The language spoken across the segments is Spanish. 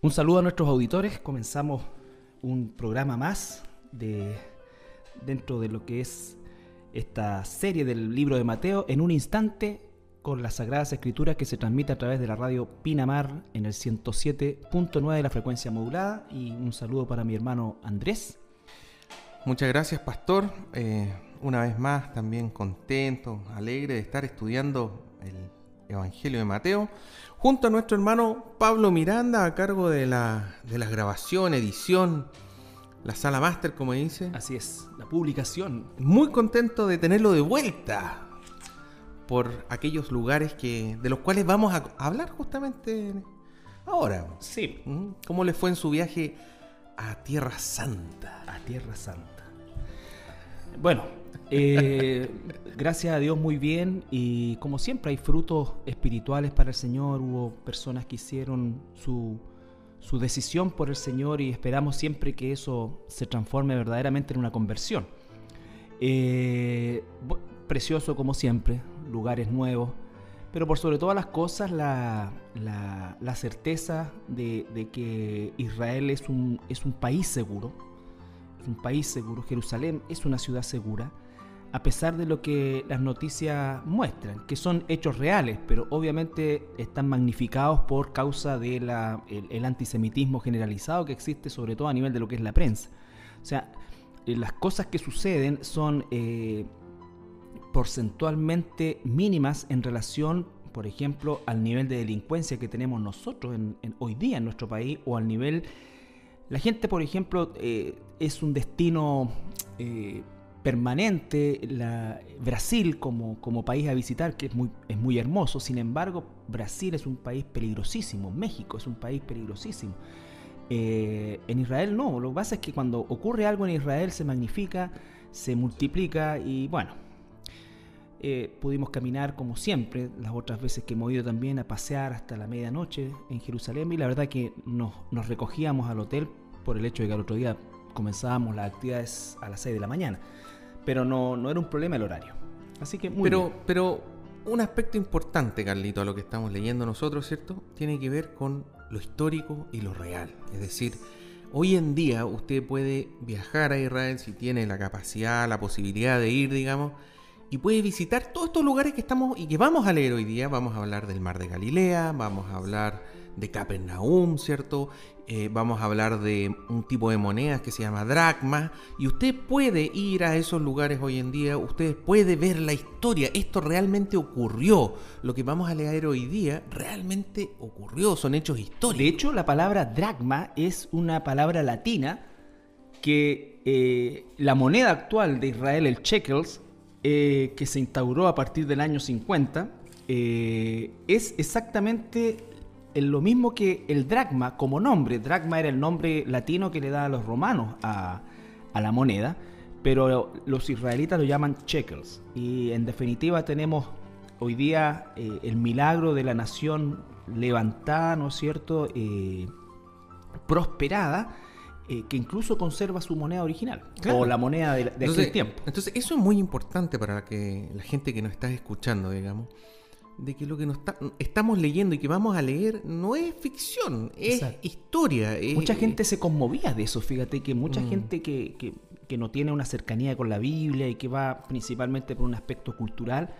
Un saludo a nuestros auditores. Comenzamos un programa más de dentro de lo que es esta serie del libro de Mateo en un instante con las Sagradas Escrituras que se transmite a través de la radio Pinamar en el 107.9 de la frecuencia modulada. Y un saludo para mi hermano Andrés. Muchas gracias, pastor. Eh, una vez más, también contento, alegre de estar estudiando el Evangelio de Mateo, junto a nuestro hermano Pablo Miranda, a cargo de la, de la grabación, edición, la sala máster, como dice. Así es, la publicación. Muy contento de tenerlo de vuelta por aquellos lugares que, de los cuales vamos a hablar justamente ahora. Sí. ¿Mm? ¿Cómo le fue en su viaje a Tierra Santa? A Tierra Santa. Bueno, eh, gracias a Dios muy bien. Y como siempre hay frutos espirituales para el Señor, hubo personas que hicieron su, su decisión por el Señor y esperamos siempre que eso se transforme verdaderamente en una conversión. Eh, precioso como siempre, lugares nuevos, pero por sobre todas las cosas la, la, certeza de, de, que Israel es un, es un país seguro, es un país seguro, Jerusalén es una ciudad segura, a pesar de lo que las noticias muestran, que son hechos reales, pero obviamente están magnificados por causa del el antisemitismo generalizado que existe, sobre todo a nivel de lo que es la prensa. O sea, eh, las cosas que suceden son eh, porcentualmente mínimas en relación, por ejemplo, al nivel de delincuencia que tenemos nosotros en, hoy día en nuestro país o al nivel... La gente, por ejemplo, eh, es un destino permanente la, Brasil como, como, país a visitar, que es muy, es muy hermoso. Sin embargo, Brasil es un país peligrosísimo, México es un país peligrosísimo. Eh, en Israel no, lo que pasa es que cuando ocurre algo en Israel se magnifica, se multiplica y bueno, eh, pudimos caminar como siempre, las otras veces que hemos ido también a pasear hasta la medianoche en Jerusalén y la verdad que nos, nos recogíamos al hotel por el hecho de que al otro día comenzábamos las actividades a las 6 de la mañana pero no, no era un problema el horario. Así que muy pero, bien. Pero un aspecto importante, Carlito, a lo que estamos leyendo nosotros, ¿cierto? Tiene que ver con lo histórico y lo real. Es decir, hoy en día usted puede viajar a Israel si tiene la capacidad, la posibilidad de ir, digamos, y puede visitar todos estos lugares que estamos y que vamos a leer hoy día. Vamos a hablar del Mar de Galilea, vamos a hablar de Capernaum, ¿cierto? Eh, vamos a hablar de un tipo de monedas que se llama dracma. Y usted puede ir a esos lugares hoy en día, usted puede ver la historia. Esto realmente ocurrió. Lo que vamos a leer hoy día realmente ocurrió, son hechos históricos. De hecho, la palabra dracma es una palabra latina que eh, la moneda actual de Israel, el shekels, eh, que se instauró a partir del año 50, es exactamente lo mismo que el dracma como nombre. Dracma era el nombre latino que le da a los romanos a, la moneda, pero los israelitas lo llaman shekels. Y en definitiva tenemos hoy día eh, el milagro de la nación levantada, ¿no es cierto?, eh, prosperada, eh, que incluso conserva su moneda original, o la moneda de, de aquel tiempo. Entonces, eso es muy importante para que la gente que nos está escuchando, digamos, de que lo que nos estamos leyendo y que vamos a leer no es ficción, es historia. mucha gente se conmovía de eso, fíjate que mucha mm. gente que, que, que, no tiene una cercanía con la Biblia y que va principalmente por un aspecto cultural,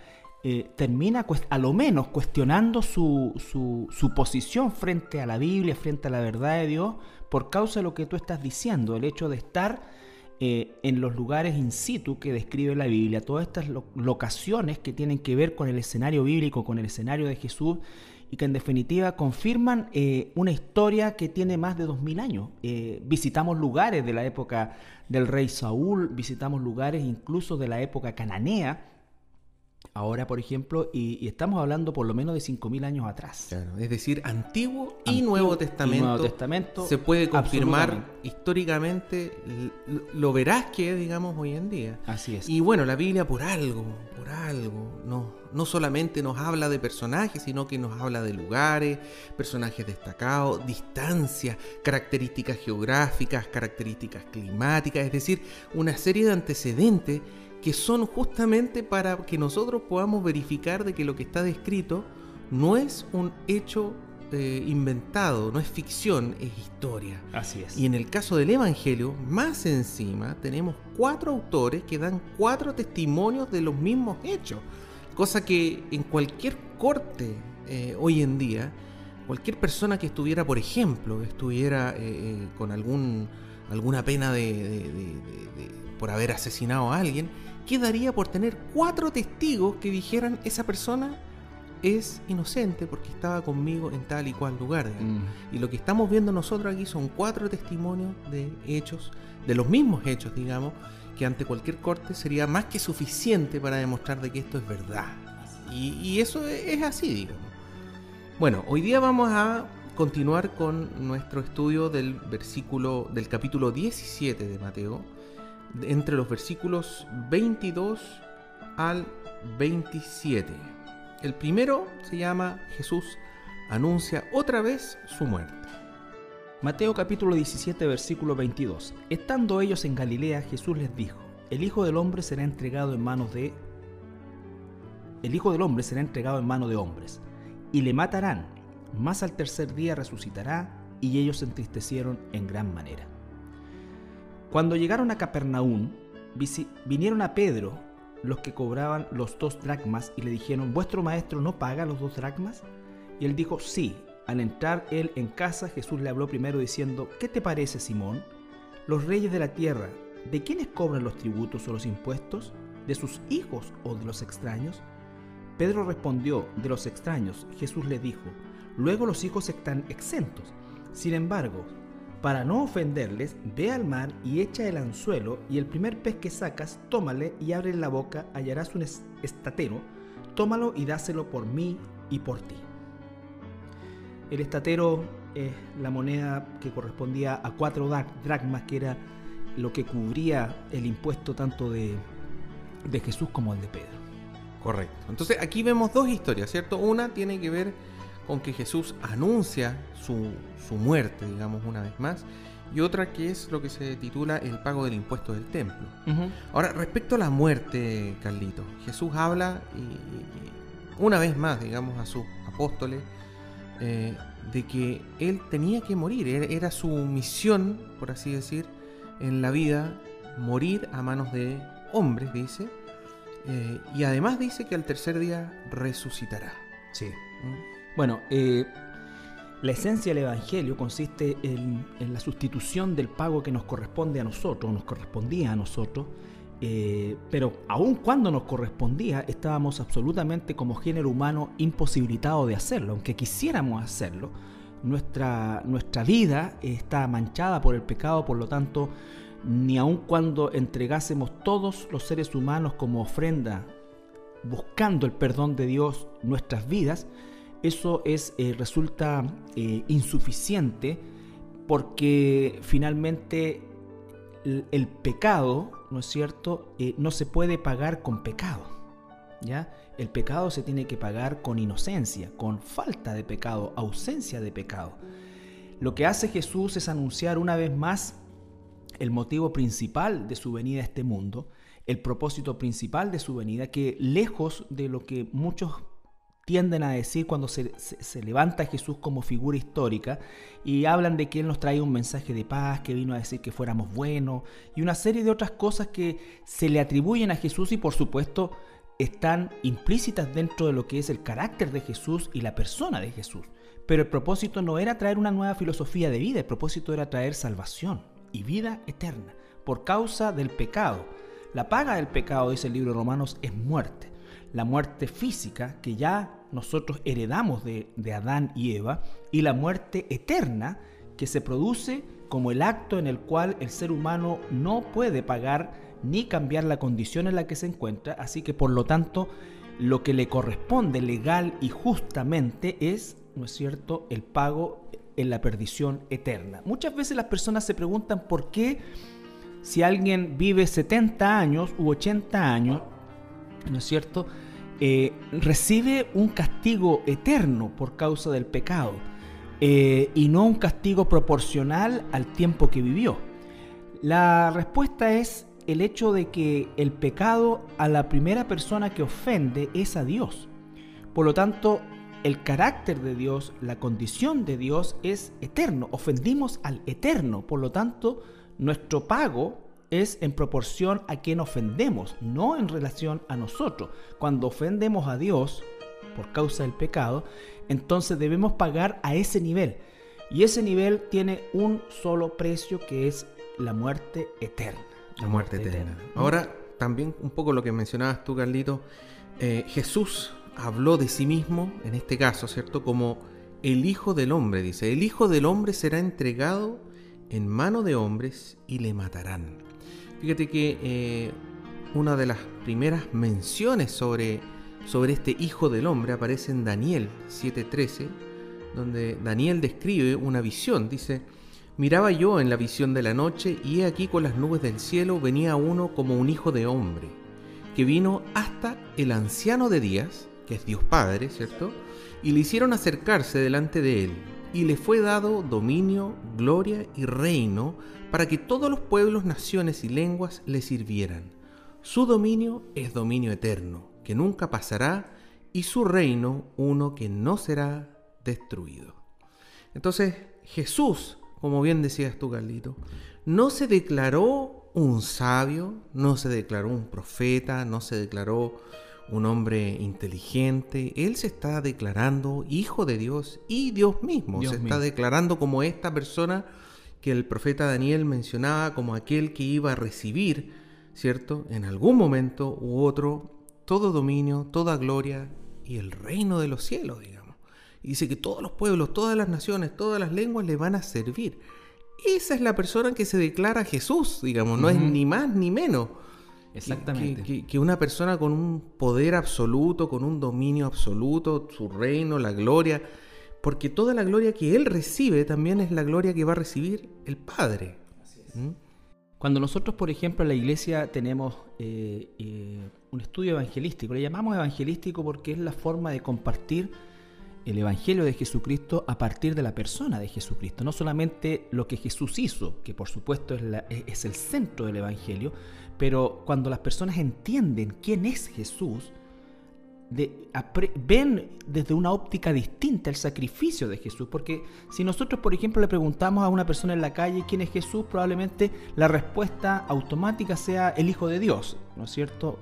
eh, termina a lo menos cuestionando su, su, su posición frente a la Biblia, frente a la verdad de Dios, por causa de lo que tú estás diciendo, el hecho de estar eh, en los lugares in situ que describe la Biblia, todas estas locaciones que tienen que ver con el escenario bíblico, con el escenario de Jesús, y que en definitiva confirman eh, una historia que tiene más de dos mil años. Eh, visitamos lugares de la época del rey Saúl, visitamos lugares incluso de la época cananea, ahora, por ejemplo, y, estamos hablando por lo menos de 5.000 años atrás. es decir, Antiguo y, Nuevo, Testamento, Testamento. Se puede confirmar históricamente lo verás que es, digamos, hoy en día. Así es. Y bueno, la Biblia por algo, por algo, no, no solamente nos habla de personajes, sino que nos habla de lugares, personajes destacados, distancias, características geográficas, características climáticas, es decir, una serie de antecedentes que son justamente para que nosotros podamos verificar de que lo que está descrito no es un hecho eh, inventado, no es ficción, es historia. Así es. Y en el caso del Evangelio, más encima, tenemos cuatro autores que dan cuatro testimonios de los mismos hechos. Cosa que en cualquier corte eh, hoy en día, cualquier persona que estuviera, por ejemplo, estuviera eh, con algún, alguna pena de, por haber asesinado a alguien, quedaría por tener cuatro testigos que dijeran esa persona es inocente porque estaba conmigo en tal y cual lugar. Mm. Y lo que estamos viendo nosotros aquí son cuatro testimonios de hechos, de los mismos hechos, digamos, que ante cualquier corte sería más que suficiente para demostrar de que esto es verdad. Y, eso es así, digamos. Bueno, hoy día vamos a continuar con nuestro estudio del versículo del capítulo 17 de Mateo, entre los versículos 22 al 27. El primero se llama Jesús anuncia otra vez su muerte. Mateo capítulo 17 versículo 22. Estando ellos en Galilea, Jesús les dijo, el Hijo del Hombre será entregado en manos de... El Hijo del Hombre será entregado en manos de hombres, y le matarán, mas al tercer día resucitará, y ellos se entristecieron en gran manera. Cuando llegaron a Capernaum, vinieron a Pedro los que cobraban los dos dracmas y le dijeron, ¿vuestro maestro no paga los dos dracmas? Y él dijo, sí. Al entrar él en casa, Jesús le habló primero diciendo, ¿qué te parece, Simón? Los reyes de la tierra, ¿de quiénes cobran los tributos o los impuestos? ¿De sus hijos o de los extraños? Pedro respondió, de los extraños. Jesús le dijo, luego los hijos están exentos. Sin embargo, para no ofenderles, ve al mar y echa el anzuelo, y el primer pez que sacas, tómale y abre la boca, hallarás un estatero, tómalo y dáselo por mí y por ti. El estatero es la moneda que correspondía a cuatro dracmas, que era lo que cubría el impuesto tanto de, de Jesús como el de Pedro. Correcto. Entonces aquí vemos dos historias, ¿cierto? Una tiene que ver con que Jesús anuncia su, muerte, digamos, una vez más, y otra que es lo que se titula el pago del impuesto del templo. Ahora, respecto a la muerte, Carlito, Jesús habla y, una vez más, digamos, a sus apóstoles, eh, de que él tenía que morir, era su misión, por así decir, en la vida, morir a manos de hombres, dice, eh, y además dice que al tercer día resucitará. Sí. ¿Mm? Bueno, eh, la esencia del Evangelio consiste en, la sustitución del pago que nos corresponde a nosotros, nos correspondía a nosotros, eh, pero aun cuando nos correspondía, estábamos absolutamente como género humano imposibilitados de hacerlo, aunque quisiéramos hacerlo. Nuestra, nuestra vida está manchada por el pecado, por lo tanto, ni aun cuando entregásemos todos los seres humanos como ofrenda, buscando el perdón de Dios nuestras vidas, eso es, eh, resulta eh, insuficiente porque finalmente el, pecado, ¿no es cierto?, eh, no se puede pagar con pecado. ¿ya? El pecado se tiene que pagar con inocencia, con falta de pecado, ausencia de pecado. Lo que hace Jesús es anunciar una vez más el motivo principal de su venida a este mundo, el propósito principal de su venida, que lejos de lo que muchos tienden a decir cuando se, levanta Jesús como figura histórica y hablan de que Él nos trae un mensaje de paz, que vino a decir que fuéramos buenos y una serie de otras cosas que se le atribuyen a Jesús y por supuesto están implícitas dentro de lo que es el carácter de Jesús y la persona de Jesús. Pero el propósito no era traer una nueva filosofía de vida, el propósito era traer salvación y vida eterna por causa del pecado. La paga del pecado, dice el libro de Romanos, es muerte. La muerte física que ya nosotros heredamos de, Adán y Eva, y la muerte eterna que se produce como el acto en el cual el ser humano no puede pagar ni cambiar la condición en la que se encuentra, así que por lo tanto lo que le corresponde legal y justamente es, ¿no es cierto?, el pago en la perdición eterna. Muchas veces las personas se preguntan por qué si alguien vive 70 años u 80 años, ¿no es cierto?, eh, recibe un castigo eterno por causa del pecado eh, y no un castigo proporcional al tiempo que vivió. La respuesta es el hecho de que el pecado a la primera persona que ofende es a Dios. Por lo tanto, el carácter de Dios, la condición de Dios es eterno. Ofendimos al eterno. Por lo tanto, nuestro pago es en proporción a quien ofendemos, no en relación a nosotros. Cuando ofendemos a Dios por causa del pecado, entonces debemos pagar a ese nivel. Y ese nivel tiene un solo precio que es la muerte eterna. La muerte, eterna. Ahora, también un poco lo que mencionabas tú, Carlito, eh, Jesús habló de sí mismo, en este caso, ¿cierto? Como el Hijo del Hombre, dice, el Hijo del Hombre será entregado en mano de hombres y le matarán. Fíjate que eh, una de las primeras menciones sobre, sobre este Hijo del Hombre aparece en Daniel 7:13, donde Daniel describe una visión. Dice, miraba yo en la visión de la noche y he aquí con las nubes del cielo venía uno como un Hijo de Hombre, que vino hasta el anciano de días, que es Dios Padre, ¿cierto? Y le hicieron acercarse delante de él, y le fue dado dominio, gloria y reino para que todos los pueblos, naciones y lenguas le sirvieran. Su dominio es dominio eterno, que nunca pasará, y su reino uno que no será destruido. Entonces Jesús, como bien decías tú, Carlito, no se declaró un sabio, no se declaró un profeta, no se declaró un hombre inteligente. Él se está declarando hijo de Dios y Dios mismo. se está declarando como esta persona que el profeta Daniel mencionaba como aquel que iba a recibir, ¿cierto? En algún momento u otro, todo dominio, toda gloria y el reino de los cielos, digamos. Y dice que todos los pueblos, todas las naciones, todas las lenguas le van a servir. Esa es la persona que se declara Jesús, digamos, no es ni más ni menos. Exactamente. Que, una persona con un poder absoluto, con un dominio absoluto, su reino, la gloria, porque toda la gloria que Él recibe también es la gloria que va a recibir el Padre. ¿Mm? Cuando nosotros, por ejemplo, en la iglesia tenemos eh, eh, un estudio evangelístico, le llamamos evangelístico porque es la forma de compartir el Evangelio de Jesucristo a partir de la persona de Jesucristo. No solamente lo que Jesús hizo, que por supuesto es, es el centro del Evangelio, pero cuando las personas entienden quién es Jesús, ven desde una óptica distinta el sacrificio de Jesús. Porque si nosotros, por ejemplo, le preguntamos a una persona en la calle quién es Jesús, probablemente la respuesta automática sea el Hijo de Dios, ¿no es cierto?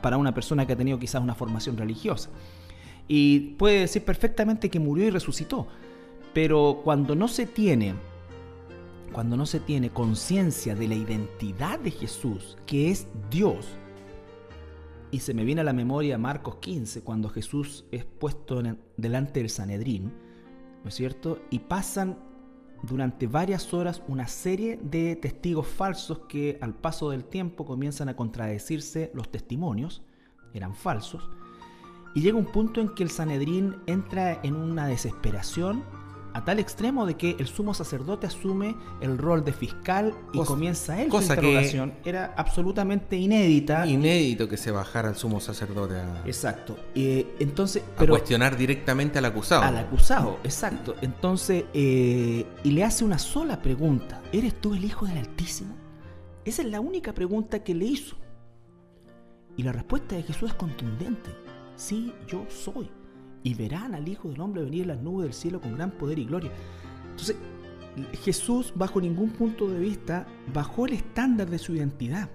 para una persona que ha tenido quizás una formación religiosa. Y puede decir perfectamente que murió y resucitó. Pero cuando no se tiene cuando no se tiene conciencia de la identidad de Jesús, que es Dios, y se me viene a la memoria Marcos 15, cuando Jesús es puesto delante del Sanedrín, ¿no es cierto? Y pasan durante varias horas una serie de testigos falsos que al paso del tiempo comienzan a contradecirse los testimonios, eran falsos, y llega un punto en que el Sanedrín entra en una desesperación a tal extremo de que el sumo sacerdote asume el rol de fiscal y comienza él cosa su interrogación. Era absolutamente inédita. Inédito que se bajara el sumo sacerdote a... Exacto. Eh, entonces, a cuestionar directamente al acusado. Al acusado, exacto. Entonces, eh, y le hace una sola pregunta. ¿Eres tú el Hijo del Altísimo? Esa es la única pregunta que le hizo. Y la respuesta de Jesús es contundente. Sí, yo soy y verán al Hijo del Hombre venir en las nubes del cielo con gran poder y gloria. Entonces, Jesús, bajo ningún punto de vista, bajó el estándar de su identidad.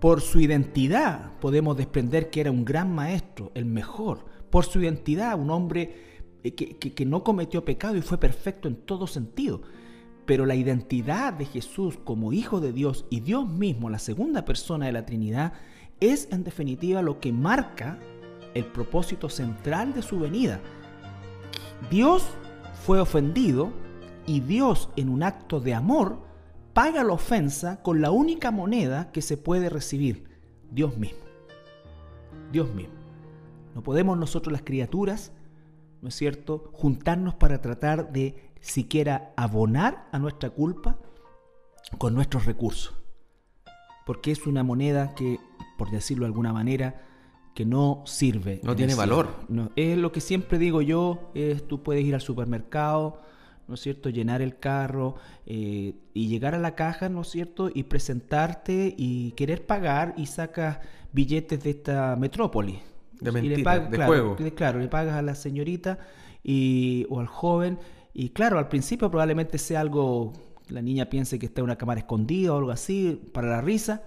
Por su identidad podemos desprender que era un gran maestro, el mejor. Por su identidad, un hombre eh, que, que no cometió pecado y fue perfecto en todo sentido. Pero la identidad de Jesús como Hijo de Dios y Dios mismo, la segunda persona de la Trinidad, es en definitiva lo que marca el propósito central de su venida. Dios fue ofendido y Dios en un acto de amor paga la ofensa con la única moneda que se puede recibir, Dios mismo. Dios mismo. No podemos nosotros las criaturas, ¿no es cierto?, juntarnos para tratar de siquiera abonar a nuestra culpa con nuestros recursos. Porque es una moneda que, por decirlo de alguna manera, que no sirve. No tiene valor. No, es lo que siempre digo yo, es tú puedes ir al supermercado, ¿no es cierto? Llenar el carro eh, y llegar a la caja, ¿no es cierto? Y presentarte y querer pagar y sacas billetes de esta metrópoli. De Y mentira, le pagas- de claro, juego. le- claro, le pagas a la señorita y, o al joven. Y claro, al principio probablemente sea algo, la niña piense que está en una cámara escondida o algo así, para la risa.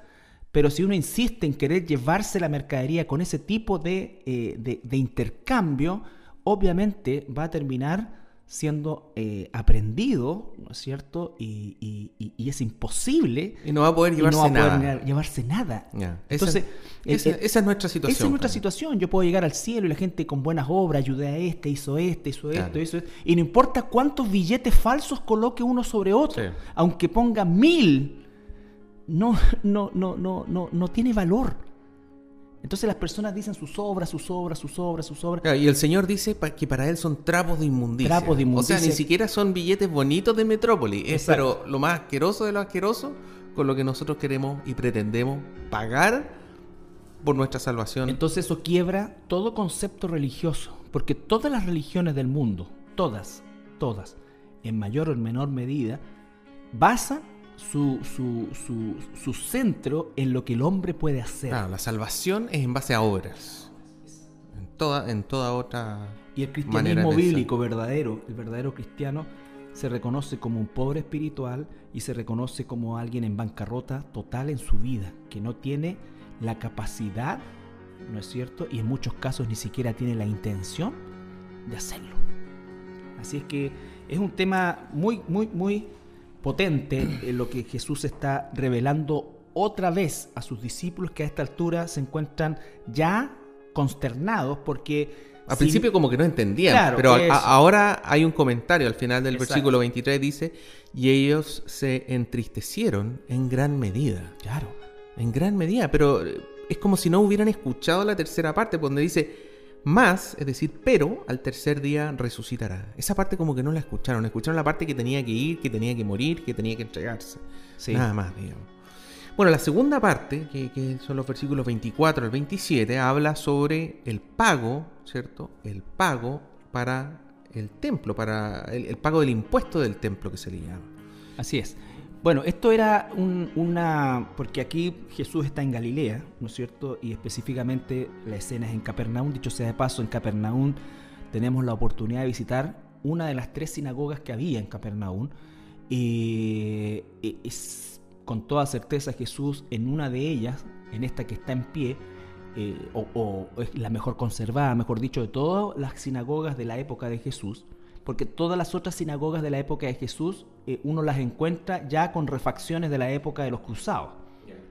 Pero si uno insiste en querer llevarse la mercadería con ese tipo de, eh, de- de intercambio, obviamente va a terminar siendo eh, aprendido, ¿no es cierto? Y, y- y- y es imposible Y no va a poder y no llevarse va a poder llevarse nada. Esa- Entonces, esa, eh, eh, esa es nuestra situación. esa es nuestra situación. Yo puedo llegar al cielo y la gente con buenas obras, ayudé a este, hizo este, hizo Claro. esto, hizo esto. Y no importa cuántos billetes falsos coloque uno sobre otro, Sí. aunque ponga mil, no, no, no, no, no, no tiene valor. Entonces las personas dicen sus obras, sus obras, sus obras, sus obras. Claro, y el Señor dice que para él son trapos de inmundicia. Trapos de O inmundicia. sea, ni siquiera son billetes bonitos de Metrópoli. Es pero lo más asqueroso de lo asqueroso con lo que nosotros queremos y pretendemos pagar por nuestra salvación. Entonces eso quiebra todo concepto religioso, porque todas las religiones del mundo, todas, todas, en mayor o en menor medida, basan su, su, su, su centro en lo que el hombre puede hacer. Claro, la salvación es en base a obras. En toda, en toda otra. Y el cristianismo bíblico verdadero, el verdadero cristiano, se reconoce como un pobre espiritual y se reconoce como alguien en bancarrota total en su vida, que no tiene la capacidad, ¿no es cierto? Y en muchos casos ni siquiera tiene la intención de hacerlo. Así es que es un tema muy, muy, muy potente en lo que Jesús está revelando otra vez a sus discípulos que a esta altura se encuentran ya consternados porque... Al si- principio como que no entendían, Claro, pero a- ahora hay un comentario al final del Exacto. versículo 23 dice, y ellos se entristecieron en gran medida. Claro. En gran medida, pero es como si no hubieran escuchado la tercera parte, donde dice más, es decir, pero al tercer día resucitará. Esa parte como que no la escucharon, escucharon la parte que tenía que ir, que tenía que morir, que tenía que entregarse. Sí. Nada más, digamos. Bueno, la segunda parte, que, que son los versículos 24 al 27, habla sobre el pago, ¿cierto? El pago para el templo, para el, el pago del impuesto del templo que se le llama. Así es. Bueno, esto era un- una... porque aquí Jesús está en Galilea, ¿no es cierto? Y específicamente la escena es en Capernaum. Dicho sea de paso, en Capernaum tenemos la oportunidad de visitar una de las tres sinagogas que había en Capernaum. Y es con toda certeza Jesús en una de ellas, en esta que está en pie, eh, o es la mejor conservada, mejor dicho, de todas las sinagogas de la época de Jesús, porque todas las otras sinagogas de la época de Jesús eh, uno las encuentra ya con refacciones de la época de los cruzados,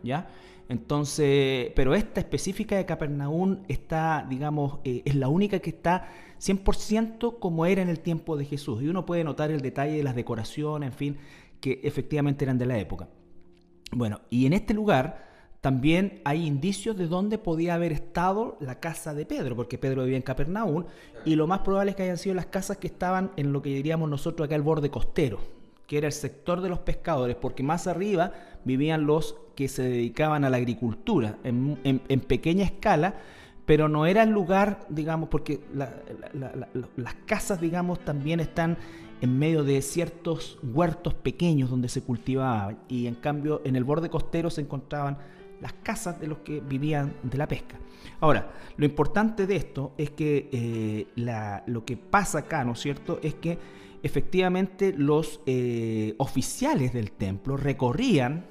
¿ya? Entonces, pero esta específica de Capernaum está, digamos, eh, es la única que está 100% como era en el tiempo de Jesús. Y uno puede notar el detalle de las decoraciones, en fin, que efectivamente eran de la época. Bueno, y en este lugar también hay indicios de dónde podía haber estado la casa de Pedro, porque Pedro vivía en Capernaum, y lo más probable es que hayan sido las casas que estaban en lo que diríamos nosotros acá el borde costero, que era el sector de los pescadores, porque más arriba vivían los que se dedicaban a la agricultura en, en- pequeña escala, pero no era el lugar, digamos, porque la- la- la- la- las casas, digamos, también están en medio de ciertos huertos pequeños donde se cultivaba y en cambio en el borde costero se encontraban las casas de los que vivían de la pesca. Ahora, lo importante de esto es que eh, la- lo que pasa acá, ¿no es cierto?, es que efectivamente los eh, oficiales del templo recorrían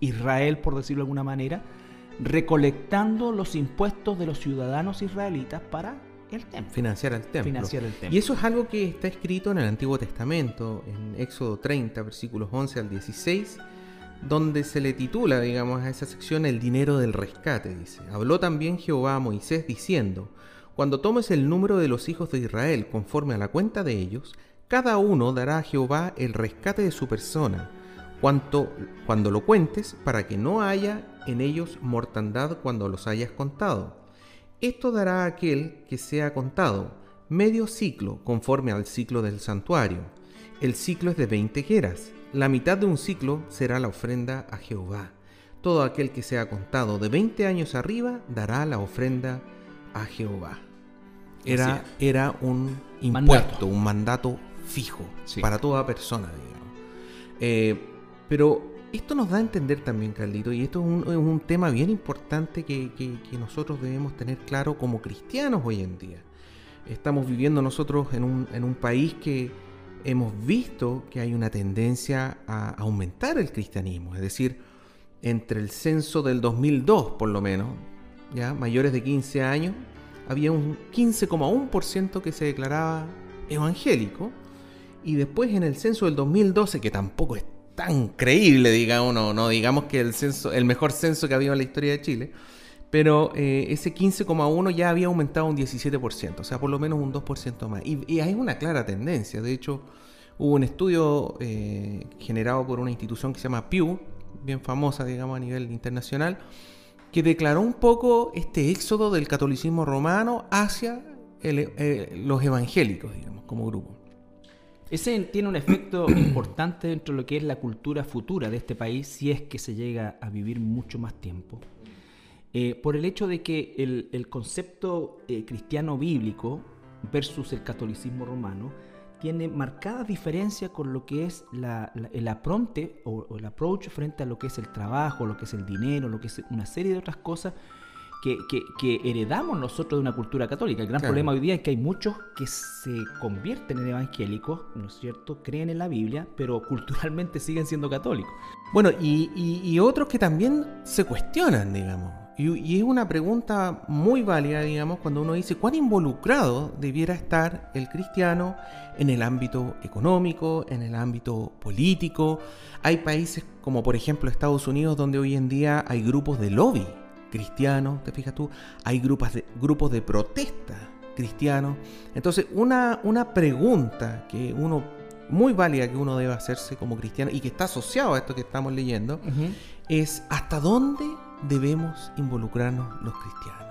Israel, por decirlo de alguna manera, recolectando los impuestos de los ciudadanos israelitas para el templo. Financiar al templo. Financiar el templo. Y eso es algo que está escrito en el Antiguo Testamento, en Éxodo 30, versículos 11 al 16, donde se le titula, digamos, a esa sección el dinero del rescate, dice. Habló también Jehová a Moisés diciendo, cuando tomes el número de los hijos de Israel conforme a la cuenta de ellos, cada uno dará a Jehová el rescate de su persona, cuanto, cuando lo cuentes, para que no haya en ellos mortandad cuando los hayas contado. Esto dará a aquel que sea contado medio ciclo conforme al ciclo del santuario. El ciclo es de 20 geras. La mitad de un ciclo será la ofrenda a Jehová. Todo aquel que sea contado de 20 años arriba dará la ofrenda a Jehová. Era, era un impuesto, Mandato. un mandato fijo Sí. para toda persona, digamos. Eh, pero esto nos da a entender también, Carlito, y esto es un, tema bien importante que, nosotros debemos tener claro como cristianos hoy en día. Estamos viviendo nosotros en un, en un país que hemos visto que hay una tendencia a aumentar el cristianismo, es decir, entre el censo del 2002 por lo menos, ya mayores de 15 años, había un 15,1% que se declaraba evangélico y después en el censo del 2012, que tampoco es tan creíble, digamos, no, no digamos que el censo, el mejor censo que ha habido en la historia de Chile, pero eh, ese 15,1 ya había aumentado un 17%, o sea, por lo menos un 2% más. Y, hay una clara tendencia, de hecho, hubo un estudio eh, generado por una institución que se llama Pew, bien famosa, digamos, a nivel internacional, que declaró un poco este éxodo del catolicismo romano hacia eh, los evangélicos, digamos, como grupo. Ese tiene un efecto importante dentro de lo que es la cultura futura de este país si es que se llega a vivir mucho más tiempo. Eh, por el hecho de que el, concepto eh, cristiano bíblico versus el catolicismo romano tiene marcada diferencia con lo que es el apronte o, o, el approach frente a lo que es el trabajo, lo que es el dinero, lo que es una serie de otras cosas que, heredamos nosotros de una cultura católica. El gran problema hoy día es que hay muchos que se convierten en evangélicos, ¿no es cierto? Creen en la Biblia, pero culturalmente siguen siendo católicos. Bueno, y, otros que también se cuestionan, digamos. Y, es una pregunta muy válida, digamos, cuando uno dice cuán involucrado debiera estar el cristiano en el ámbito económico, en el ámbito político. Hay países como por ejemplo Estados Unidos donde hoy en día hay grupos de lobby cristianos, te fijas tú, hay grupos de, grupos de protesta cristianos. Entonces, una, una pregunta que uno, muy válida que uno debe hacerse como cristiano y que está asociado a esto que estamos leyendo, es ¿hasta dónde debemos involucrarnos los cristianos?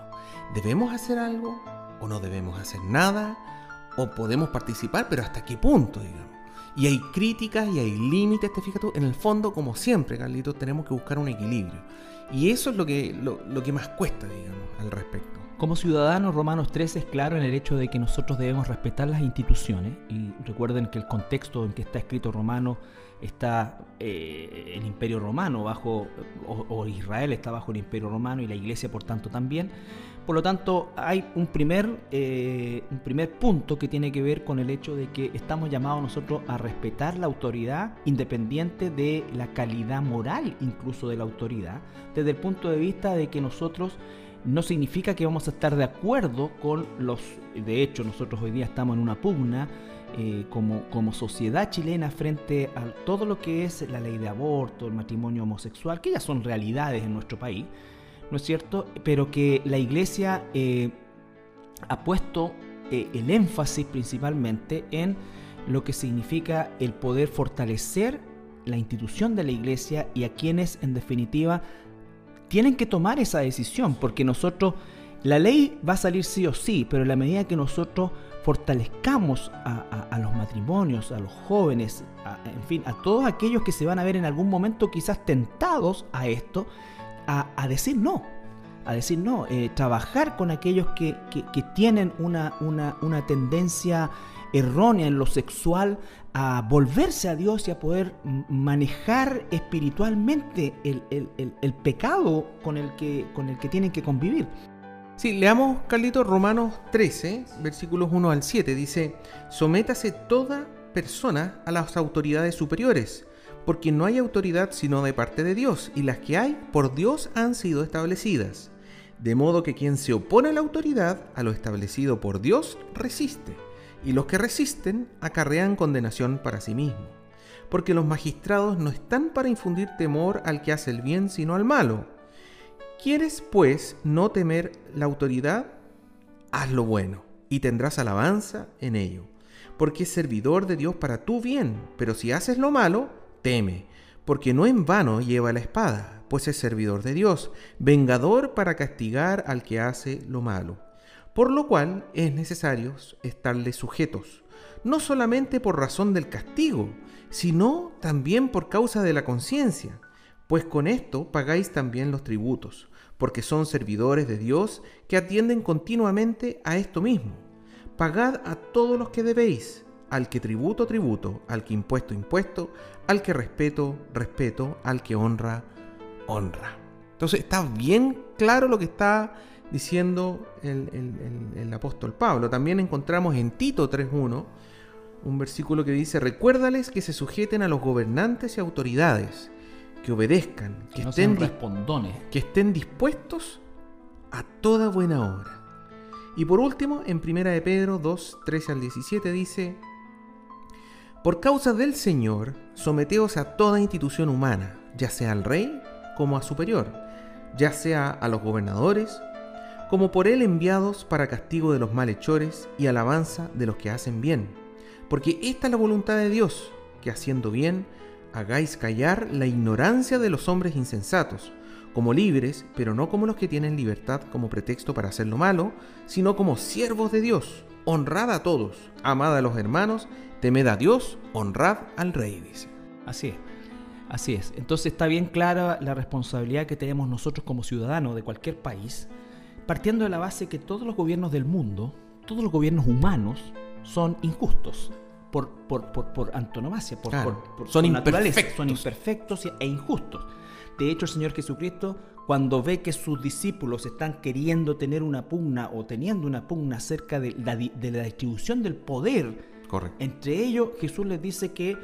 ¿Debemos hacer algo o no debemos hacer nada? ¿O podemos participar, pero hasta qué punto, digamos? Y hay críticas y hay límites, te fijas tú. En el fondo, como siempre, Carlitos, tenemos que buscar un equilibrio. Y eso es lo que, lo, que más cuesta, digamos, al respecto. Como ciudadanos, Romanos 13 es claro en el hecho de que nosotros debemos respetar las instituciones. Y recuerden que el contexto en que está escrito Romano está eh, el imperio romano bajo, o, Israel está bajo el imperio romano y la iglesia por tanto también. Por lo tanto, hay un primer, eh, un primer punto que tiene que ver con el hecho de que estamos llamados nosotros a respetar la autoridad independiente de la calidad moral incluso de la autoridad, desde el punto de vista de que nosotros no significa que vamos a estar de acuerdo con los, de hecho nosotros hoy día estamos en una pugna, eh, como, como sociedad chilena frente a todo lo que es la ley de aborto, el matrimonio homosexual, que ya son realidades en nuestro país, ¿no es cierto? Pero que la iglesia eh, ha puesto eh, el énfasis principalmente en lo que significa el poder fortalecer la institución de la iglesia y a quienes en definitiva tienen que tomar esa decisión, porque nosotros, la ley va a salir sí o sí, pero en la medida que nosotros fortalezcamos a, los matrimonios, a los jóvenes, en fin, a todos aquellos que se van a ver en algún momento quizás tentados a esto, a, decir no, a decir no, eh, trabajar con aquellos que, tienen una, una, tendencia errónea en lo sexual, a volverse a Dios y a poder manejar espiritualmente el, pecado con el, que, con el que tienen que convivir. Sí, leamos, Carlito, Romanos 13, versículos 1 al 7. Dice, sométase toda persona a las autoridades superiores, porque no hay autoridad sino de parte de Dios, y las que hay por Dios han sido establecidas. De modo que quien se opone a la autoridad, a lo establecido por Dios, resiste, y los que resisten acarrean condenación para sí mismos. Porque los magistrados no están para infundir temor al que hace el bien, sino al malo ¿Quieres, pues, no temer la autoridad? Haz lo bueno, y tendrás alabanza en ello, porque es servidor de Dios para tu bien, pero si haces lo malo, teme, porque no en vano lleva la espada, pues es servidor de Dios, vengador para castigar al que hace lo malo. Por lo cual es necesario estarle sujetos, no solamente por razón del castigo, sino también por causa de la conciencia, pues con esto pagáis también los tributos porque son servidores de Dios que atienden continuamente a esto mismo. Pagad a todos los que debéis, al que tributo, tributo, al que impuesto, impuesto, al que respeto, respeto, al que honra, honra. Entonces está bien claro lo que está diciendo el, apóstol Pablo. También encontramos en Tito 3.1 un versículo que dice, recuérdales que se sujeten a los gobernantes y autoridades, que obedezcan, que, estén, que estén dispuestos a toda buena obra. Y por último, en 1 de Pedro 2, 13 al 17 dice, Por causa del Señor, someteos a toda institución humana, ya sea al rey como a superior, ya sea a los gobernadores, como por él enviados para castigo de los malhechores y alabanza de los que hacen bien. Porque esta es la voluntad de Dios, que haciendo bien, hagáis callar la ignorancia de los hombres insensatos, como libres, pero no como los que tienen libertad como pretexto para hacer lo malo, sino como siervos de Dios. Honrad a todos, amad a los hermanos, temed a Dios, honrad al rey, dice. Así es. Así es. Entonces está bien clara la responsabilidad que tenemos nosotros como ciudadanos de cualquier país, partiendo de la base que todos los gobiernos del mundo, todos los gobiernos humanos, son injustos. Por, por, antonomasia, por, son imperfectos. son imperfectos e injustos. De hecho, el Señor Jesucristo, cuando ve que sus discípulos están queriendo tener una pugna o teniendo una pugna acerca de la, distribución del poder, entre ellos Jesús les dice que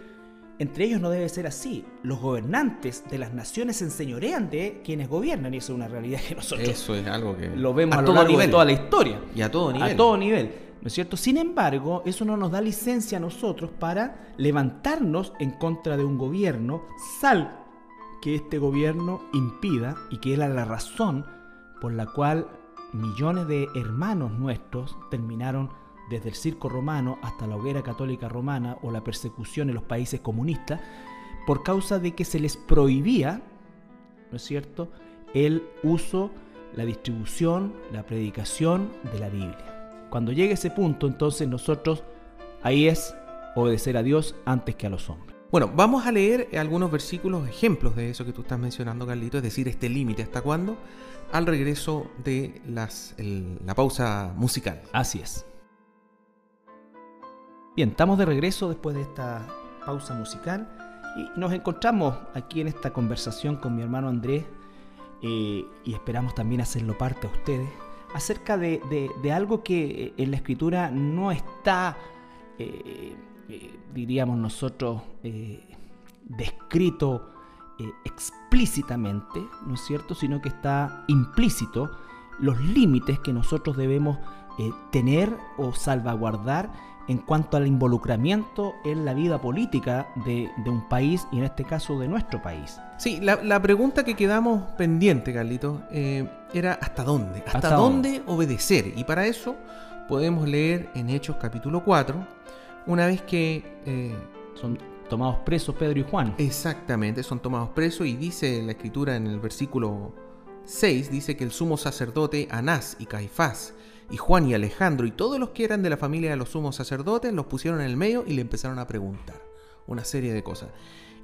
entre ellos no debe ser así. Los gobernantes de las naciones se enseñorean de quienes gobiernan y eso es una realidad que nosotros eso es algo que lo vemos a, lo largo de toda la historia. Y a todo nivel. A todo nivel. ¿No es cierto? Sin embargo, eso no nos da licencia a nosotros para levantarnos en contra de un gobierno, sal que este gobierno impida y que era la razón por la cual millones de hermanos nuestros terminaron desde el circo romano hasta la hoguera católica romana o la persecución en los países comunistas, por causa de que se les prohibía, ¿no es cierto?, el uso, la distribución, la predicación de la Biblia. Cuando llegue ese punto, entonces nosotros, ahí es obedecer a Dios antes que a los hombres. Bueno, vamos a leer algunos versículos, ejemplos de eso que tú estás mencionando, Carlito, es decir, este límite, ¿hasta cuándo? Al regreso de las, la pausa musical. Así es. Bien, estamos de regreso después de esta pausa musical y nos encontramos aquí en esta conversación con mi hermano Andrés eh, y esperamos también hacerlo parte a ustedes acerca de, algo que en la escritura no está... Eh, eh, diríamos nosotros, eh, descrito eh, explícitamente, ¿no es cierto?, sino que está implícito los límites que nosotros debemos tener o salvaguardar en cuanto al involucramiento en la vida política de, un país y en este caso de nuestro país. Sí, la, pregunta que quedamos pendiente, Carlito, era ¿hasta dónde? ¿Hasta, dónde obedecer? Y para eso podemos leer en Hechos capítulo 4, una vez que... Eh, son tomados presos Pedro y Juan. Exactamente, son tomados presos y dice la escritura en el versículo 6, dice que el sumo sacerdote Anás y Caifás y Juan y Alejandro y todos los que eran de la familia de los sumos sacerdotes los pusieron en el medio y le empezaron a preguntar una serie de cosas.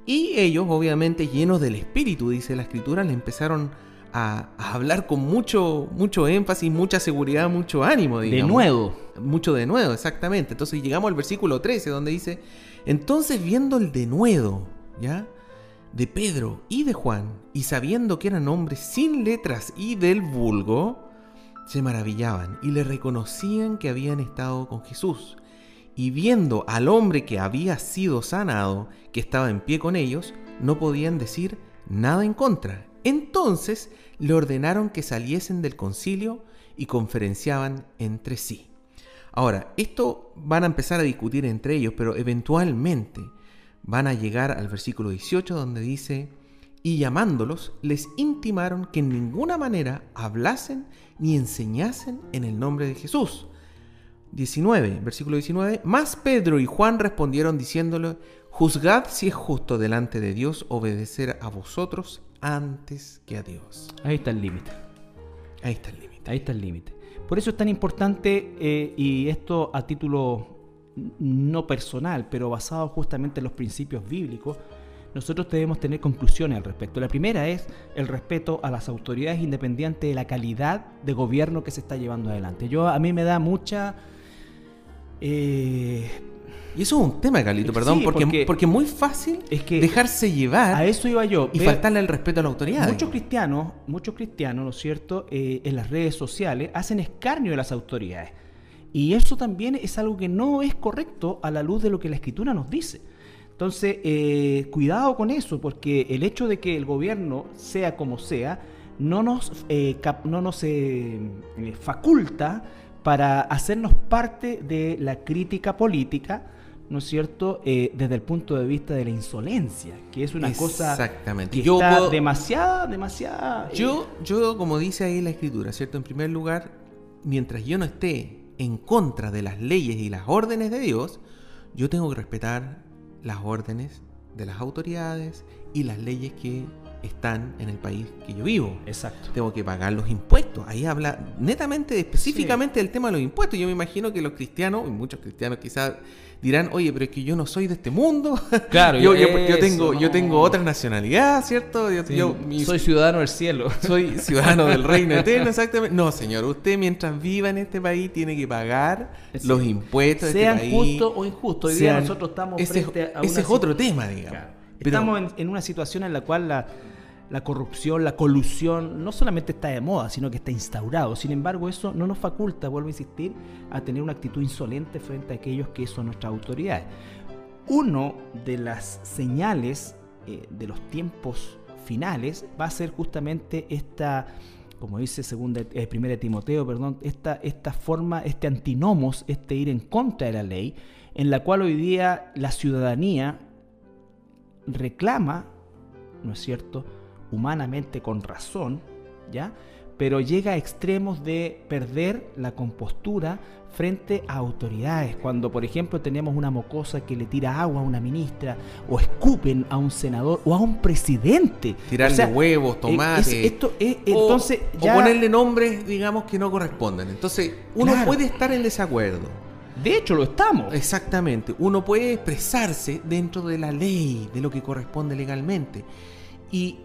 Y ellos, obviamente llenos del Espíritu, dice la escritura, le empezaron a, hablar con mucho, mucho énfasis, mucha seguridad, mucho ánimo. De nuevo. Mucho de nuevo, exactamente. Entonces llegamos al versículo 13 donde dice, entonces viendo el denuedo, ¿ya? De Pedro y de Juan, y sabiendo que eran hombres sin letras y del vulgo, se maravillaban y le reconocían que habían estado con Jesús. Y viendo al hombre que había sido sanado, que estaba en pie con ellos, no podían decir nada en contra. Entonces le ordenaron que saliesen del concilio y conferenciaban entre sí. Ahora, esto van a empezar a discutir entre ellos, pero eventualmente van a llegar al versículo 18 donde dice, y llamándolos les intimaron que en ninguna manera hablasen ni enseñasen en el nombre de Jesús. 19, versículo 19, más Pedro y Juan respondieron diciéndole, juzgad si es justo delante de Dios obedecer a vosotros antes que a Dios. Ahí está el límite. Ahí está el límite. Ahí está el límite. Por eso es tan importante, eh, y esto a título no personal, pero basado justamente en los principios bíblicos, nosotros debemos tener conclusiones al respecto. La primera es el respeto a las autoridades independientes de la calidad de gobierno que se está llevando adelante. Yo a mí me da mucha eh, Y eso es un tema, Carlito, perdón, porque, porque, es muy fácil es que dejarse llevar. A eso iba yo. Y faltarle el respeto a la autoridad. Muchos cristianos, muchos cristianos, ¿no es cierto?, eh, en las redes sociales hacen escarnio de las autoridades. Y eso también es algo que no es correcto a la luz de lo que la escritura nos dice. Entonces, eh, cuidado con eso, porque el hecho de que el gobierno, sea como sea, no nos, eh, no nos faculta para hacernos parte de la crítica política ¿no es cierto?, eh, desde el punto de vista de la insolencia, que es una cosa Exactamente. yo está demasiada, demasiada... Eh, yo, yo, como dice ahí la escritura, ¿cierto? En primer lugar, mientras yo no esté en contra de las leyes y las órdenes de Dios, yo tengo que respetar las órdenes de las autoridades y las leyes que están en el país que yo vivo. Exacto. Tengo que pagar los impuestos. Ahí habla netamente, específicamente del tema de los impuestos. Yo me imagino que los cristianos, y muchos cristianos quizás dirán, oye, pero es que yo no soy de este mundo. Claro, yo, yo, tengo, yo tengo otra nacionalidad, ¿cierto? Yo, soy ciudadano del cielo. Soy ciudadano del reino eterno, exactamente. No, señor, usted mientras viva en este país tiene que pagar los impuestos este. Sean justos o injustos. Hoy día nosotros estamos ese, frente a Ese es otro tema, digamos. Estamos en, una situación en la cual la, la corrupción, la colusión, no solamente está de moda, sino que está instaurado. Sin embargo, eso no nos faculta, vuelvo a insistir, a tener una actitud insolente frente a aquellos que son nuestras autoridades. Uno de las señales eh, de los tiempos finales va a ser justamente esta, como dice segunda, eh, primera Timoteo, perdón, esta, esta forma, este antinomos, este ir en contra de la ley, en la cual hoy día la ciudadanía reclama, ¿no es cierto?, humanamente con razón, ¿ya? Pero llega a extremos de perder la compostura frente a autoridades. Cuando, por ejemplo, tenemos una mocosa que le tira agua a una ministra, o escupen a un senador, o a un presidente. Tirarle huevos, tomates. esto es, entonces, o, ponerle nombres, digamos, que no corresponden. Entonces, uno puede estar en desacuerdo. De hecho, lo estamos. Exactamente. Uno puede expresarse dentro de la ley, de lo que corresponde legalmente. Y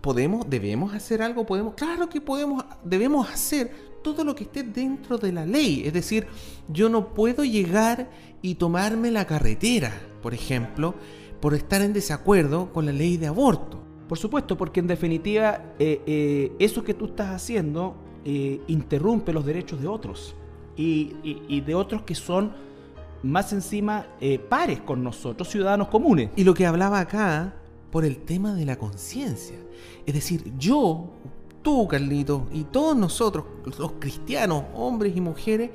podemos, debemos hacer algo, podemos, claro que podemos, debemos hacer todo lo que esté dentro de la ley. Es decir, yo no puedo llegar y tomarme la carretera, por ejemplo, por estar en desacuerdo con la ley de aborto. Por supuesto, porque en definitiva eh, eh, eso que tú estás haciendo eh, interrumpe los derechos de otros y, y, de otros que son más encima pares con nosotros, ciudadanos comunes. Y lo que hablaba acá por el tema de la conciencia. Es decir, yo, tú, Carlito, y todos nosotros, los cristianos, hombres y mujeres,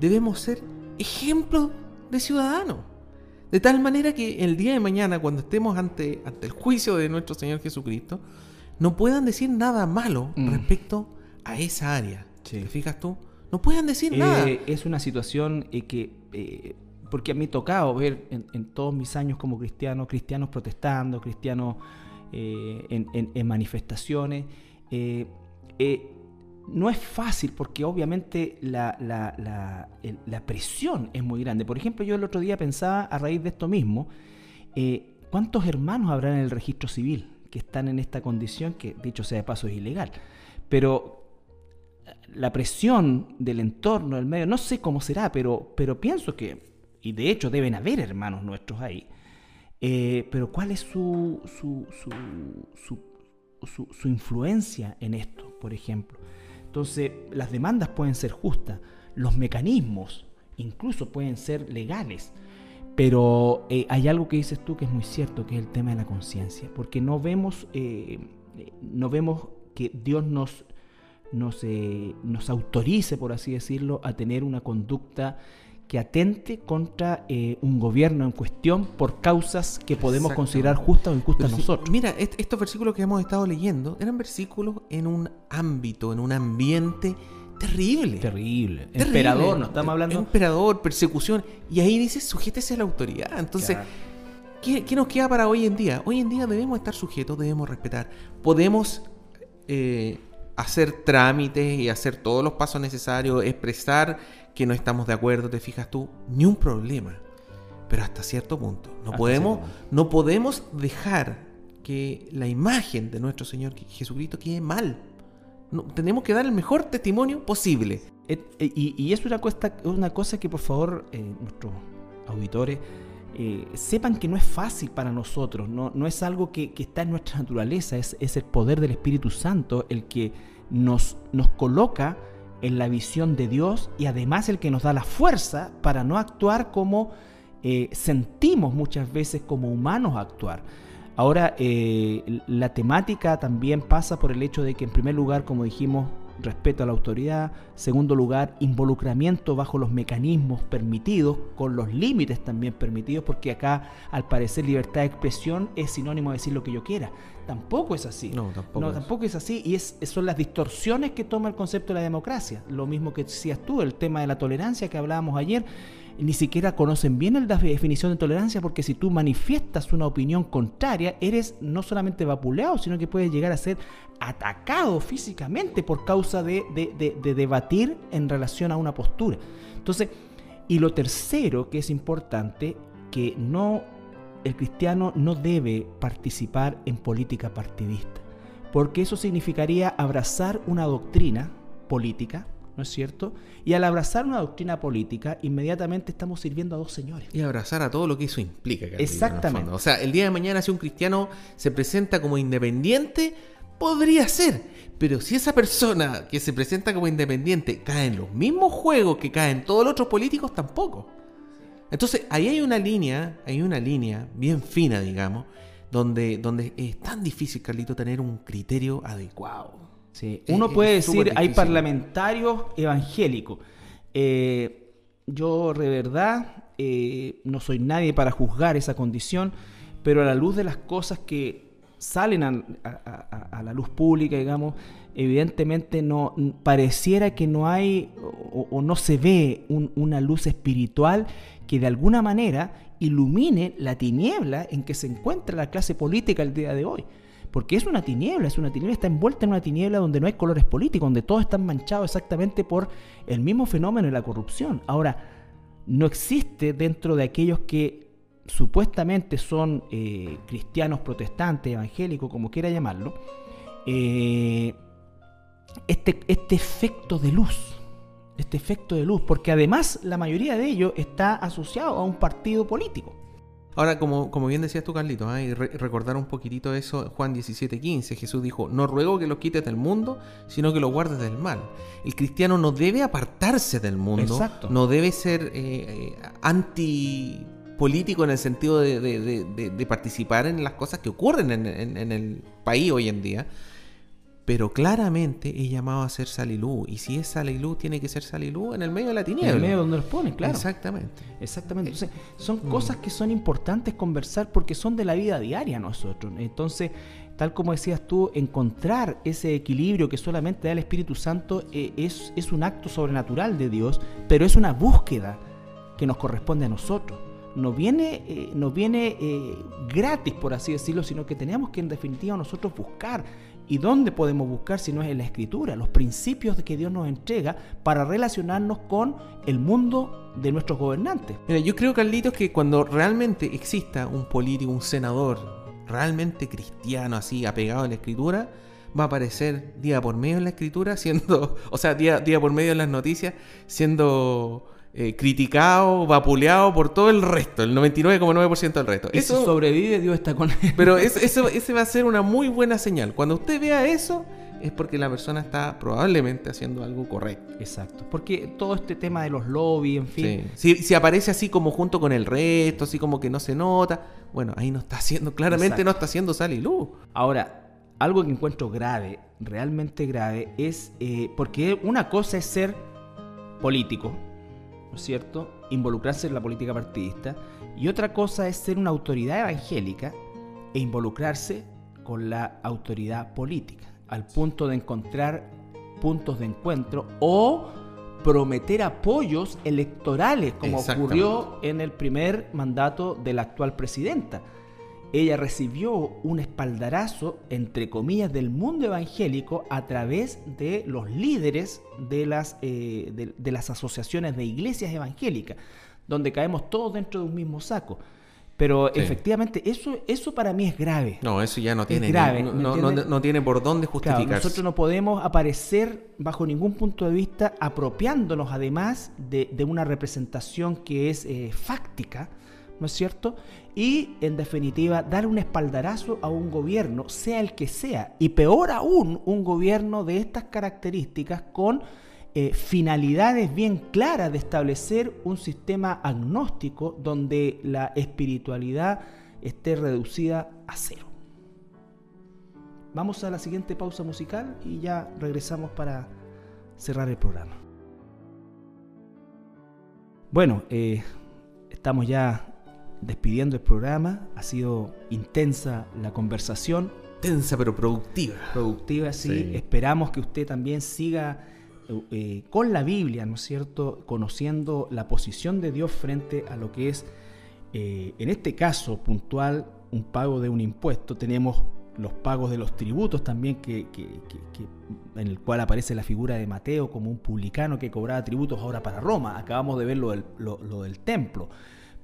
debemos ser ejemplos de ciudadanos. De tal manera que el día de mañana, cuando estemos ante, ante el juicio de nuestro Señor Jesucristo, no puedan decir nada malo mm. respecto a esa área. ¿Te fijas tú? No puedan decir eh, nada. Es una situación eh, que eh, porque a mí tocado ver en, todos mis años como cristiano, cristianos protestando, cristianos eh, en, manifestaciones. Eh, eh, no es fácil porque obviamente la, presión es muy grande. Por ejemplo, yo el otro día pensaba a raíz de esto mismo, ¿cuántos hermanos habrán en el registro civil que están en esta condición que dicho sea de paso es ilegal? Pero la presión del entorno, del medio, no sé cómo será, pero, pero pienso que y de hecho deben haber hermanos nuestros ahí, eh, pero ¿cuál es su, su, su, su, influencia en esto, por ejemplo? Entonces, las demandas pueden ser justas, los mecanismos incluso pueden ser legales, pero eh, hay algo que dices tú que es muy cierto, que es el tema de la conciencia, porque no vemos, eh, no vemos que Dios nos, nos, nos autorice, por así decirlo, a tener una conducta que atente contra eh, un gobierno en cuestión por causas que podemos considerar justas o injustas nosotros. Mira, estos versículos que hemos estado leyendo eran versículos en un ámbito, en un ambiente terrible. Terrible. Emperador, no estamos hablando. Emperador, persecución. Y ahí dice, sujétese a la autoridad. Entonces, ¿qué, nos queda para hoy en día? Hoy en día debemos estar sujetos, debemos respetar. Podemos eh, hacer trámites y hacer todos los pasos necesarios, expresar que no estamos de acuerdo, te fijas tú, ni un problema. Pero hasta cierto punto. No, podemos, no podemos dejar que la imagen de nuestro Señor Jesucristo quede mal. No, tenemos que dar el mejor testimonio posible. Eh, y, y, es una cosa, una cosa que por favor eh, nuestros auditores, eh, sepan que no es fácil para nosotros, no, no es algo que, está en nuestra naturaleza, es, es, el poder del Espíritu Santo el que nos, nos coloca en la visión de Dios y además el que nos da la fuerza para no actuar como eh, sentimos muchas veces como humanos actuar. Ahora, eh, la temática también pasa por el hecho de que en primer lugar, como dijimos, respeto a la autoridad, segundo lugar, involucramiento bajo los mecanismos permitidos, con los límites también permitidos, porque acá al parecer libertad de expresión es sinónimo de decir lo que yo quiera. Tampoco es así. No, tampoco, no, es. tampoco es así. Y es, son las distorsiones que toma el concepto de la democracia. Lo mismo que decías tú, el tema de la tolerancia que hablábamos ayer ni siquiera conocen bien la definición de tolerancia porque si tú manifiestas una opinión contraria, eres no solamente vapuleado, sino que puedes llegar a ser atacado físicamente por causa de, debatir en relación a una postura. Entonces, y lo tercero que es importante, que no, el cristiano no debe participar en política partidista, porque eso significaría abrazar una doctrina política, ¿no es cierto? Y al abrazar una doctrina política, inmediatamente estamos sirviendo a dos señores. Y abrazar a todo lo que eso implica. Exactamente. O sea, el día de mañana si un cristiano se presenta como independiente, podría ser. Pero si esa persona que se presenta como independiente cae en los mismos juegos que caen todos los otros políticos, tampoco. Entonces, ahí hay una línea, hay una línea bien fina, digamos, donde, donde es tan difícil, Carlito, tener un criterio adecuado. Uno puede decir, hay parlamentarios evangélicos. Eh, yo de verdad eh, no soy nadie para juzgar esa condición, pero a la luz de las cosas que salen a, la luz pública, digamos, evidentemente no pareciera que no hay o, no se ve una luz espiritual que de alguna manera ilumine la tiniebla en que se encuentra la clase política el día de hoy. Porque es una tiniebla, es una tiniebla, está envuelta en una tiniebla donde no hay colores políticos, donde todos están manchados exactamente por el mismo fenómeno de la corrupción. Ahora, no existe dentro de aquellos que supuestamente son eh, cristianos, protestantes, evangélicos, como quiera llamarlo, eh, este, este efecto de luz, este efecto de luz, porque además la mayoría de ellos está asociado a un partido político. Ahora, como, como bien decías tú, Carlitos, ¿eh? y recordar un poquitito eso, Juan 17:15, Jesús dijo, no ruego que los quites del mundo, sino que los guardes del mal. El cristiano no debe apartarse del mundo, no debe ser eh, eh, antipolítico en el sentido de, participar en las cosas que ocurren en el país hoy en día, pero claramente es llamado a ser salilú. Y si es salilú, tiene que ser salilú en el medio de la tiniebla. En el medio donde los pone, claro. Exactamente. Exactamente. Entonces, son mm. cosas que son importantes conversar porque son de la vida diaria nosotros. Entonces, tal como decías tú, encontrar ese equilibrio que solamente da el Espíritu Santo eh, es, es un acto sobrenatural de Dios, pero es una búsqueda que nos corresponde a nosotros no viene, eh, no viene eh, gratis, por así decirlo, sino que tenemos que en definitiva nosotros buscar ¿Y dónde podemos buscar si no es en la escritura? Los principios que Dios nos entrega para relacionarnos con el mundo de nuestros gobernantes. Mira, yo creo, Carlitos, que cuando realmente exista un político, un senador realmente cristiano, así, apegado a la escritura, va a aparecer día por medio en la escritura, siendo, o sea, día, día por medio en las noticias, siendo eh, criticado, vapuleado por todo el resto, el 99,9% del resto. Eso sobrevive, Dios está con él. Pero eso, ese va a ser una muy buena señal. Cuando usted vea eso, es porque la persona está probablemente haciendo algo correcto. Exacto. Porque todo este tema de los lobbies, en fin. Si, aparece así como junto con el resto, así como que no se nota, bueno, ahí no está haciendo, claramente no está haciendo sal y luz. Ahora, algo que encuentro grave, realmente grave, es eh, porque una cosa es ser político, cierto?, involucrarse en la política partidista, y otra cosa es ser una autoridad evangélica e involucrarse con la autoridad política, al punto de encontrar puntos de encuentro o prometer apoyos electorales, como ocurrió en el primer mandato de la actual presidenta ella recibió un espaldarazo, entre comillas, del mundo evangélico a través de los líderes de las, eh, de, las asociaciones de iglesias evangélicas, donde caemos todos dentro de un mismo saco. Pero efectivamente, eso, eso para mí es grave. No, eso ya no tiene, grave, no, no, no, tiene por dónde justificarse. nosotros no podemos aparecer bajo ningún punto de vista apropiándonos además de, de una representación que es eh, fáctica, ¿no es cierto? Y en definitiva, dar un espaldarazo a un gobierno, sea el que sea, y peor aún, un gobierno de estas características con eh, finalidades bien claras de establecer un sistema agnóstico donde la espiritualidad esté reducida a cero. Vamos a la siguiente pausa musical y ya regresamos para cerrar el programa. Bueno, eh, estamos ya despidiendo el programa. Ha sido intensa la conversación. Tensa pero productiva. Productiva, sí. Esperamos que usted también siga eh, con la Biblia, ¿no es cierto?, conociendo la posición de Dios frente a lo que es, eh, en este caso puntual, un pago de un impuesto. Tenemos los pagos de los tributos también, que, en el cual aparece la figura de Mateo como un publicano que cobraba tributos ahora para Roma. Acabamos de ver lo del, templo.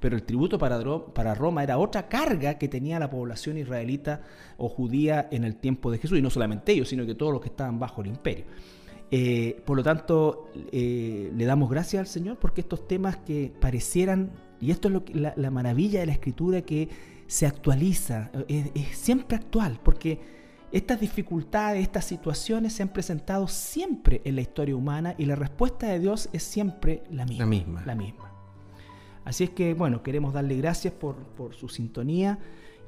Pero el tributo para, Roma era otra carga que tenía la población israelita o judía en el tiempo de Jesús. Y no solamente ellos, sino que todos los que estaban bajo el imperio. Eh, por lo tanto, eh, le damos gracias al Señor porque estos temas que parecieran, y esto es lo que, la, maravilla de la escritura que se actualiza, es, siempre actual, porque estas dificultades, estas situaciones se han presentado siempre en la historia humana y la respuesta de Dios es siempre la misma. La misma. La misma. Así es que, bueno, queremos darle gracias por, su sintonía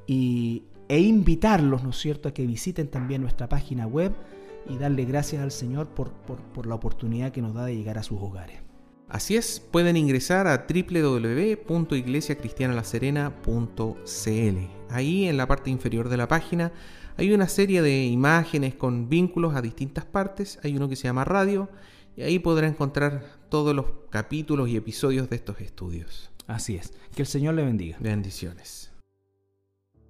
y, e invitarlos, ¿no es cierto?, a que visiten también nuestra página web y darle gracias al Señor por, por, la oportunidad que nos da de llegar a sus hogares. Así es, pueden ingresar a www.iglesiacristianalaserena.cl. Ahí en la parte inferior de la página hay una serie de imágenes con vínculos a distintas partes. Hay uno que se llama radio y ahí podrá encontrar todos los capítulos y episodios de estos estudios. Así es. Que el Señor le bendiga. Bendiciones.